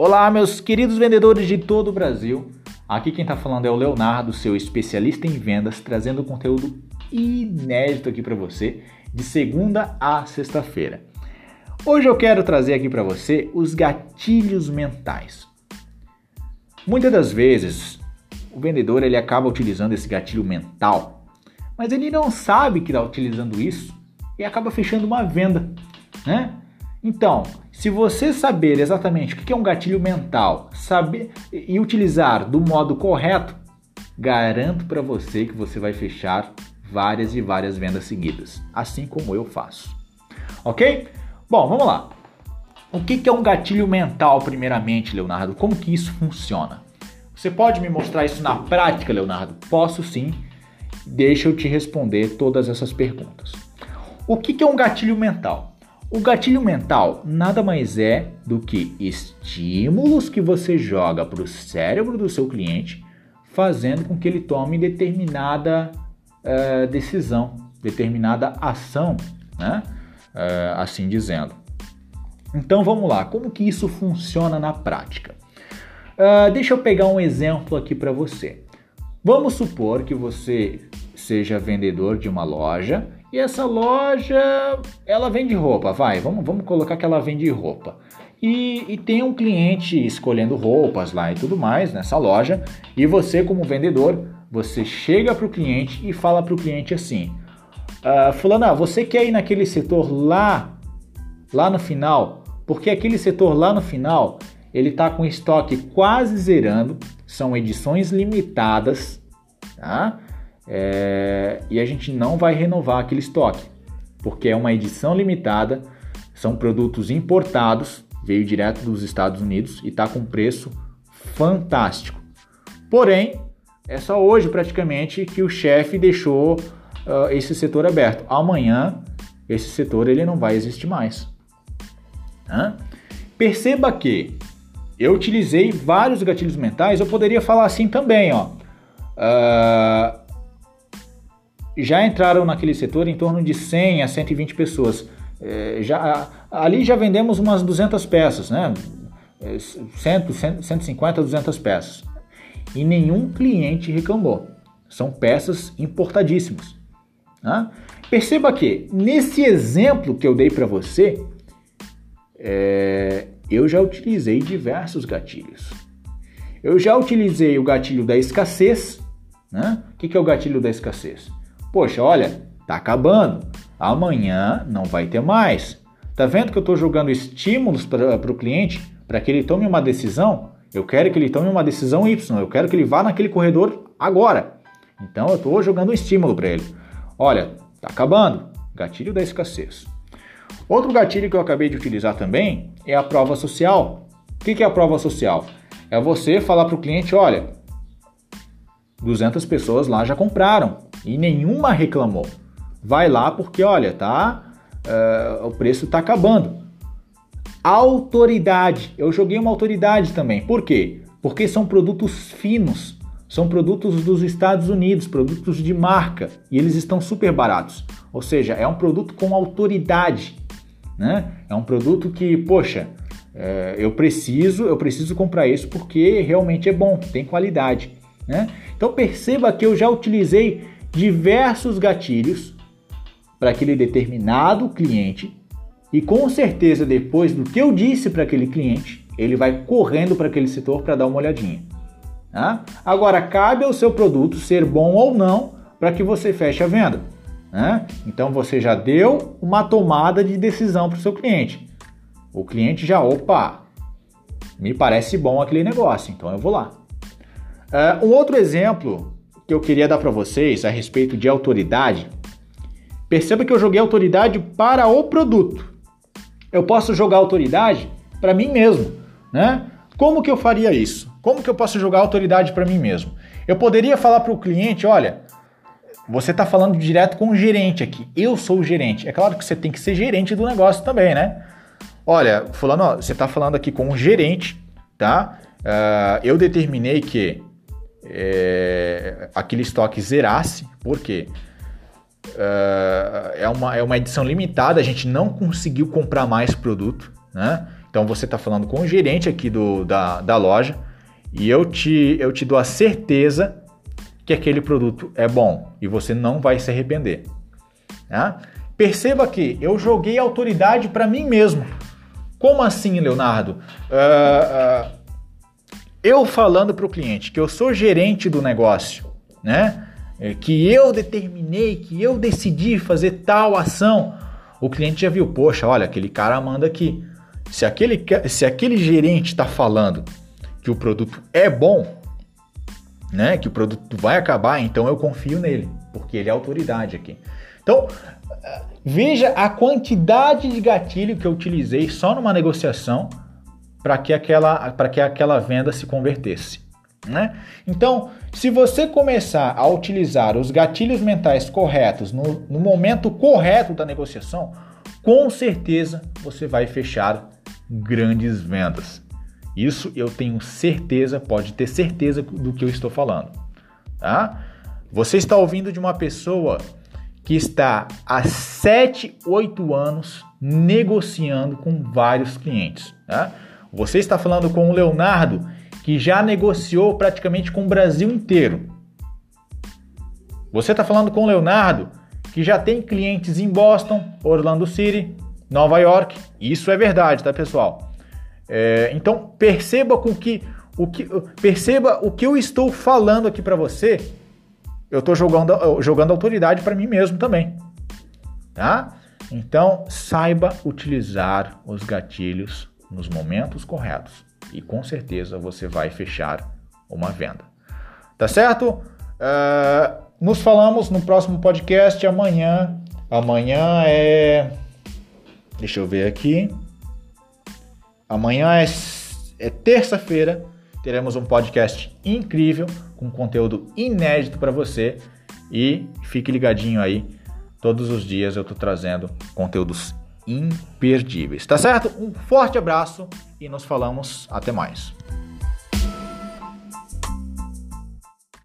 Olá, meus queridos vendedores de todo o Brasil. Aqui quem está falando é o Leonardo, seu especialista em vendas, trazendo conteúdo inédito aqui para você de segunda a sexta-feira. Hoje eu quero trazer aqui para você os gatilhos mentais. Muitas das vezes o vendedor ele acaba utilizando esse gatilho mental, mas ele não sabe que está utilizando isso e acaba fechando uma venda, né? Então, se você saber exatamente o que é um gatilho mental, saber e utilizar do modo correto, garanto para você que você vai fechar várias e várias vendas seguidas, assim como eu faço. Ok? Bom, vamos lá. O que é um gatilho mental, primeiramente, Leonardo? Como que isso funciona? Você pode me mostrar isso na prática, Leonardo? Posso sim. Deixa eu te responder todas essas perguntas. O que é um gatilho mental? O gatilho mental nada mais é do que estímulos que você joga para o cérebro do seu cliente, fazendo com que ele tome determinada uh, decisão, determinada ação, né? Uh, assim dizendo. Então vamos lá, como que isso funciona na prática? Uh, deixa eu pegar um exemplo aqui para você. Vamos supor que você seja vendedor de uma loja e essa loja, ela vende roupa, vai, vamos, vamos colocar que ela vende roupa. E, e, tem um cliente escolhendo roupas lá e tudo mais nessa loja. E você, como vendedor, você chega para o cliente e fala para o cliente assim: ah, você quer ir naquele setor lá, lá no final? Porque aquele setor lá no final ele está com estoque quase zerando, são edições limitadas, tá? É, e a gente não vai renovar aquele estoque, porque é uma edição limitada, são produtos importados, veio direto dos Estados Unidos e está com preço fantástico. Porém, é só hoje praticamente que o chefe deixou uh, esse setor aberto. Amanhã esse setor ele não vai existir mais. Hã? Perceba que eu utilizei vários gatilhos mentais. Eu poderia falar assim também, ó. Uh, já entraram naquele setor em torno de 100 a 120 pessoas. É, já, ali já vendemos umas 200 peças, né? 100, 100, 150, 200 peças. E nenhum cliente reclamou. São peças importadíssimas. Né? Perceba que nesse exemplo que eu dei para você, é, eu já utilizei diversos gatilhos. Eu já utilizei o gatilho da escassez. Né? O que é o gatilho da escassez? Poxa, olha, tá acabando. Amanhã não vai ter mais. Tá vendo que eu estou jogando estímulos para o cliente para que ele tome uma decisão? Eu quero que ele tome uma decisão Y. Eu quero que ele vá naquele corredor agora. Então eu estou jogando um estímulo para ele. Olha, tá acabando. Gatilho da escassez. Outro gatilho que eu acabei de utilizar também é a prova social. O que é a prova social? É você falar para o cliente: olha, 200 pessoas lá já compraram e nenhuma reclamou. Vai lá porque, olha, tá, uh, o preço está acabando. Autoridade, eu joguei uma autoridade também. Por quê? Porque são produtos finos, são produtos dos Estados Unidos, produtos de marca e eles estão super baratos. Ou seja, é um produto com autoridade, né? É um produto que, poxa, é, eu preciso, eu preciso comprar isso porque realmente é bom, tem qualidade, né? Então perceba que eu já utilizei diversos gatilhos para aquele determinado cliente e com certeza depois do que eu disse para aquele cliente, ele vai correndo para aquele setor para dar uma olhadinha. Tá? Agora cabe ao seu produto ser bom ou não para que você feche a venda. Né? Então você já deu uma tomada de decisão para o seu cliente. O cliente já, opa, me parece bom aquele negócio, então eu vou lá. Uh, um outro exemplo que eu queria dar para vocês a respeito de autoridade, perceba que eu joguei autoridade para o produto. Eu posso jogar autoridade para mim mesmo, né? Como que eu faria isso? Como que eu posso jogar autoridade para mim mesmo? Eu poderia falar para o cliente, olha, você está falando direto com o gerente aqui. Eu sou o gerente. É claro que você tem que ser gerente do negócio também, né? Olha, fulano, ó, você está falando aqui com o gerente, tá? Uh, eu determinei que é, aquele estoque zerasse, porque uh, é, uma, é uma edição limitada, a gente não conseguiu comprar mais produto, né? Então você está falando com o gerente aqui do, da, da loja e eu te, eu te dou a certeza que aquele produto é bom e você não vai se arrepender. Tá? Perceba que eu joguei autoridade para mim mesmo. Como assim, Leonardo? Uh, uh, eu falando para o cliente que eu sou gerente do negócio, né? É, que eu determinei, que eu decidi fazer tal ação, o cliente já viu, poxa, olha, aquele cara manda aqui. Se aquele, se aquele gerente está falando que o produto é bom, né, que o produto vai acabar, então eu confio nele, porque ele é autoridade aqui. Então, veja a quantidade de gatilho que eu utilizei só numa negociação para que aquela que aquela venda se convertesse. Né? Então, se você começar a utilizar os gatilhos mentais corretos no, no momento correto da negociação, com certeza você vai fechar grandes vendas. Isso eu tenho certeza, pode ter certeza do que eu estou falando. Tá? Você está ouvindo de uma pessoa que está há 7, 8 anos negociando com vários clientes. Tá? Você está falando com o Leonardo que já negociou praticamente com o Brasil inteiro. Você está falando com o Leonardo, que já tem clientes em Boston, Orlando City, Nova York. Isso é verdade, tá, pessoal? É, então perceba com que o que perceba o que eu estou falando aqui para você. Eu estou jogando, jogando autoridade para mim mesmo também, tá? Então saiba utilizar os gatilhos nos momentos corretos e com certeza você vai fechar uma venda. Tá certo? Uh, nos falamos no próximo podcast amanhã. Amanhã é. Deixa eu ver aqui. Amanhã é, é terça-feira. Teremos um podcast incrível com conteúdo inédito para você. E fique ligadinho aí. Todos os dias eu estou trazendo conteúdos imperdíveis. Tá certo? Um forte abraço e nos falamos até mais.